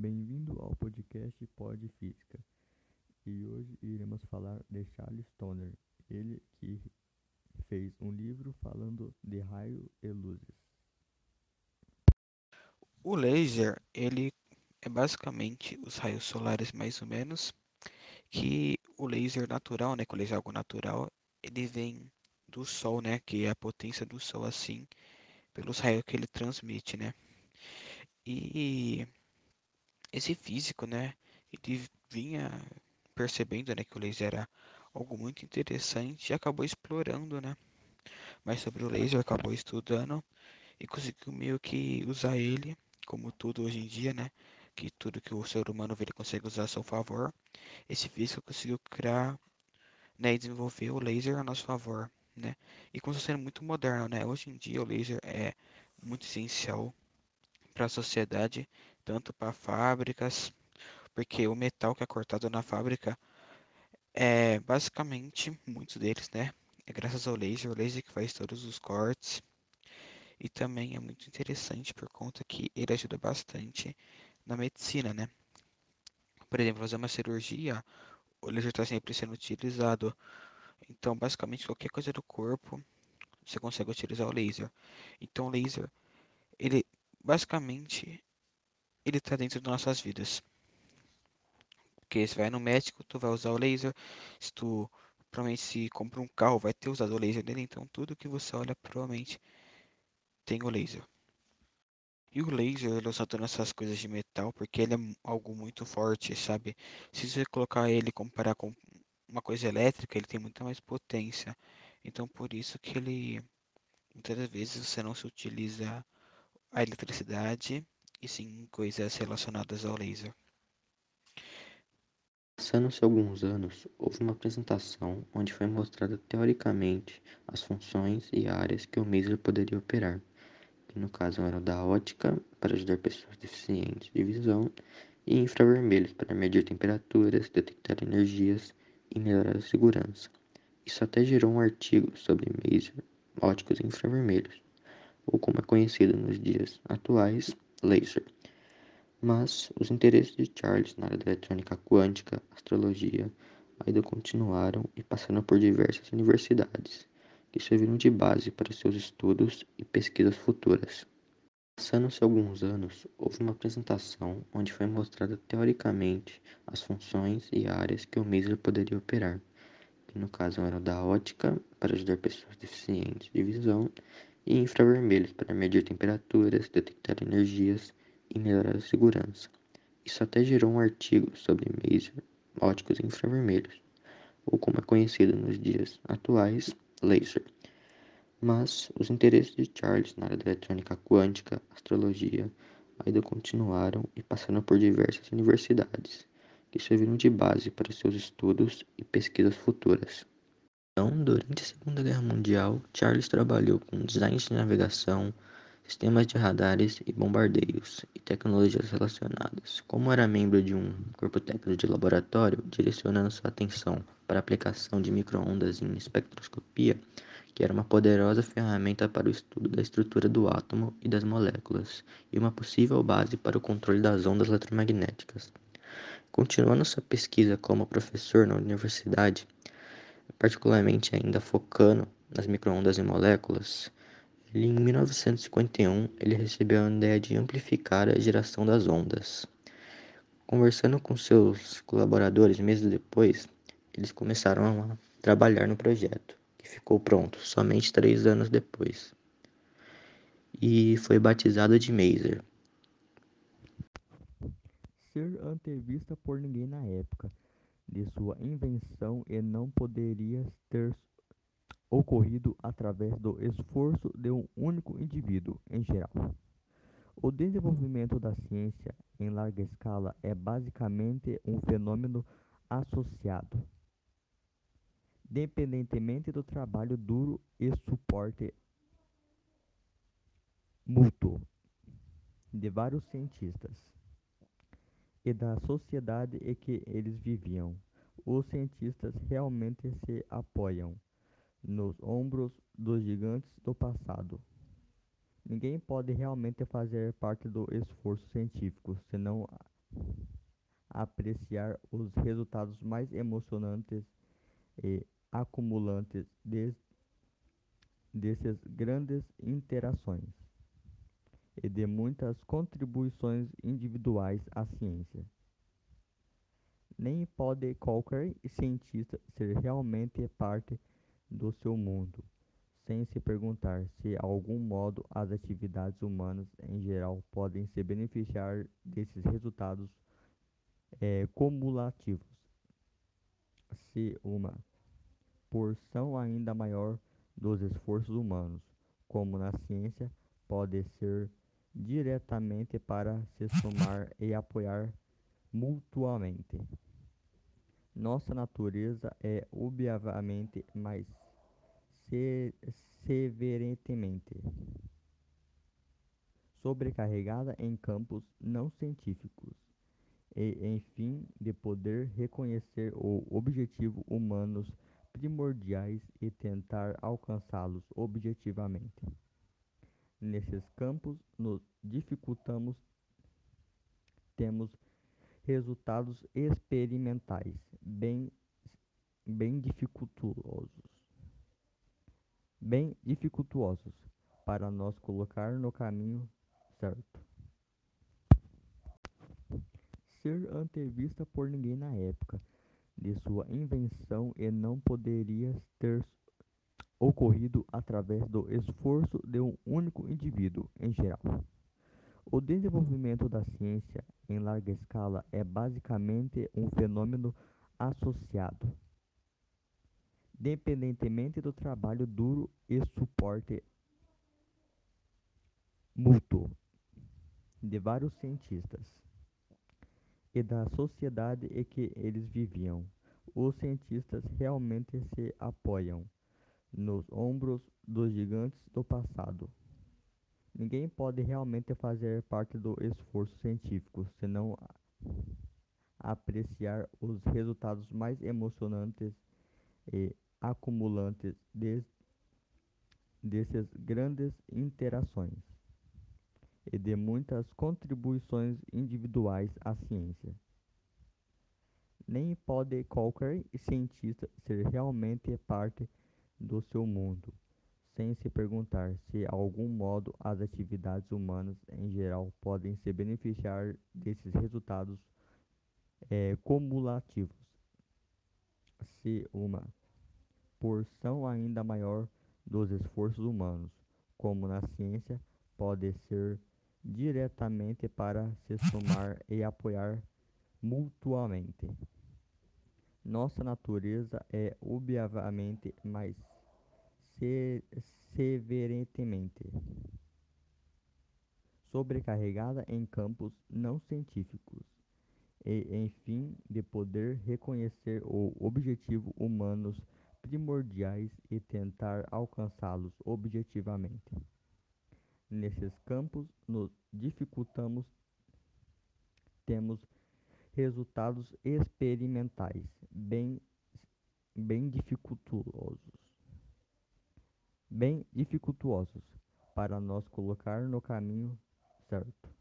Bem-vindo ao podcast Pod Física. E hoje iremos falar de Charles Stoner, ele que fez um livro falando de raio e luzes. O laser, ele é basicamente os raios solares mais ou menos, que o laser natural, né, que o laser é algo natural, ele vem do sol, né, que é a potência do sol assim, pelos raios que ele transmite, né? E esse físico, né, ele vinha percebendo, né, que o laser era algo muito interessante e acabou explorando, né, mais sobre o laser, acabou estudando e conseguiu meio que usar ele, como tudo hoje em dia, né, que tudo que o ser humano vê ele consegue usar a seu favor. Esse físico conseguiu criar, né, e desenvolver o laser a nosso favor, né, e começou sendo muito moderno, né. Hoje em dia o laser é muito essencial para a sociedade, tanto para fábricas, porque o metal que é cortado na fábrica é basicamente muitos deles, né? É graças ao laser, o laser que faz todos os cortes. E também é muito interessante por conta que ele ajuda bastante na medicina, né? Por exemplo, fazer uma cirurgia, o laser está sempre sendo utilizado. Então, basicamente, qualquer coisa do corpo, você consegue utilizar o laser. Então, o laser, ele basicamente ele está dentro das nossas vidas. Porque você vai no médico, tu vai usar o laser. Se tu provavelmente se compra um carro, vai ter usado o laser dele. Então tudo que você olha provavelmente tem o laser. E o laser ele é usado nessas coisas de metal porque ele é algo muito forte, sabe? Se você colocar ele comparar com uma coisa elétrica, ele tem muita mais potência. Então por isso que ele muitas vezes você não se utiliza a eletricidade e sim coisas relacionadas ao laser. Passaram-se alguns anos, houve uma apresentação onde foi mostrada teoricamente as funções e áreas que o laser poderia operar, que no caso eram da ótica, para ajudar pessoas deficientes de visão, e infravermelhos, para medir temperaturas, detectar energias e melhorar a segurança. Isso até gerou um artigo sobre laser óticos infravermelhos, ou como é conhecido nos dias atuais, laser. Mas os interesses de Charles na área da eletrônica quântica, astrologia, ainda continuaram e passaram por diversas universidades, que serviram de base para seus estudos e pesquisas futuras. Passando-se alguns anos, houve uma apresentação onde foi mostrada teoricamente as funções e áreas que o laser poderia operar, que no caso eram da ótica, para ajudar pessoas deficientes de visão, e infravermelhos, para medir temperaturas, detectar energias e melhorar a segurança. Isso até gerou um artigo sobre laser óticos infravermelhos, ou como é conhecido nos dias atuais, laser. Mas os interesses de Charles na área da eletrônica quântica, astrologia, ainda continuaram e passaram por diversas universidades, que serviram de base para seus estudos e pesquisas futuras. Então, durante a Segunda Guerra Mundial, Charles trabalhou com design de navegação, sistemas de radares e bombardeios, e tecnologias relacionadas. Como era membro de um corpo técnico de laboratório, direcionando sua atenção para a aplicação de microondas em espectroscopia, que era uma poderosa ferramenta para o estudo da estrutura do átomo e das moléculas, e uma possível base para o controle das ondas eletromagnéticas. Continuando sua pesquisa como professor na universidade, particularmente ainda focando nas microondas e moléculas, ele, em 1951 ele recebeu a ideia de amplificar a geração das ondas. Conversando com seus colaboradores meses depois, eles começaram a trabalhar no projeto, que ficou pronto somente três anos depois. E foi batizado de Maser. Ser antevista por ninguém na época de sua invenção e não poderia ter ocorrido através do esforço de um único indivíduo em geral. O desenvolvimento da ciência em larga escala é basicamente um fenômeno associado, dependentemente do trabalho duro e suporte mútuo de vários cientistas e da sociedade em que eles viviam. Os cientistas realmente se apoiam nos ombros dos gigantes do passado. Ninguém pode realmente fazer parte do esforço científico se não apreciar os resultados mais emocionantes e acumulantes de, dessas grandes interações e de muitas contribuições individuais à ciência. Nem pode qualquer cientista ser realmente parte do seu mundo, sem se perguntar se, de algum modo, as atividades humanas em geral podem se beneficiar desses resultados é, cumulativos. Se uma porção ainda maior dos esforços humanos, como na ciência, pode ser diretamente para se somar e apoiar mutuamente. Nossa natureza é obviamente mais se sobrecarregada em campos não científicos e, enfim, de poder reconhecer o objetivo humanos primordiais e tentar alcançá-los objetivamente. Nesses campos nos dificultamos, temos resultados experimentais bem, bem dificultosos, bem dificultosos para nos colocar no caminho certo. Ser antevista por ninguém na época de sua invenção e não poderia ter ocorrido através do esforço de um único indivíduo em geral. O desenvolvimento da ciência em larga escala é basicamente um fenômeno associado, dependentemente do trabalho duro e suporte mútuo de vários cientistas e da sociedade em que eles viviam. Os cientistas realmente se apoiam nos ombros dos gigantes do passado. Ninguém pode realmente fazer parte do esforço científico senão apreciar os resultados mais emocionantes e acumulantes de, dessas grandes interações e de muitas contribuições individuais à ciência. Nem pode qualquer cientista ser realmente parte do seu mundo, sem se perguntar se, algum modo, as atividades humanas em geral podem se beneficiar desses resultados é, cumulativos. Se uma porção ainda maior dos esforços humanos, como na ciência, pode ser diretamente para se somar e apoiar mutuamente. Nossa natureza é obviamente mais se severentemente sobrecarregada em campos não científicos e, enfim, de poder reconhecer o objetivo humanos primordiais e tentar alcançá-los objetivamente. Nesses campos nos dificultamos, temos resultados experimentais bem, bem dificultosos, bem dificultosos para nos colocar no caminho certo.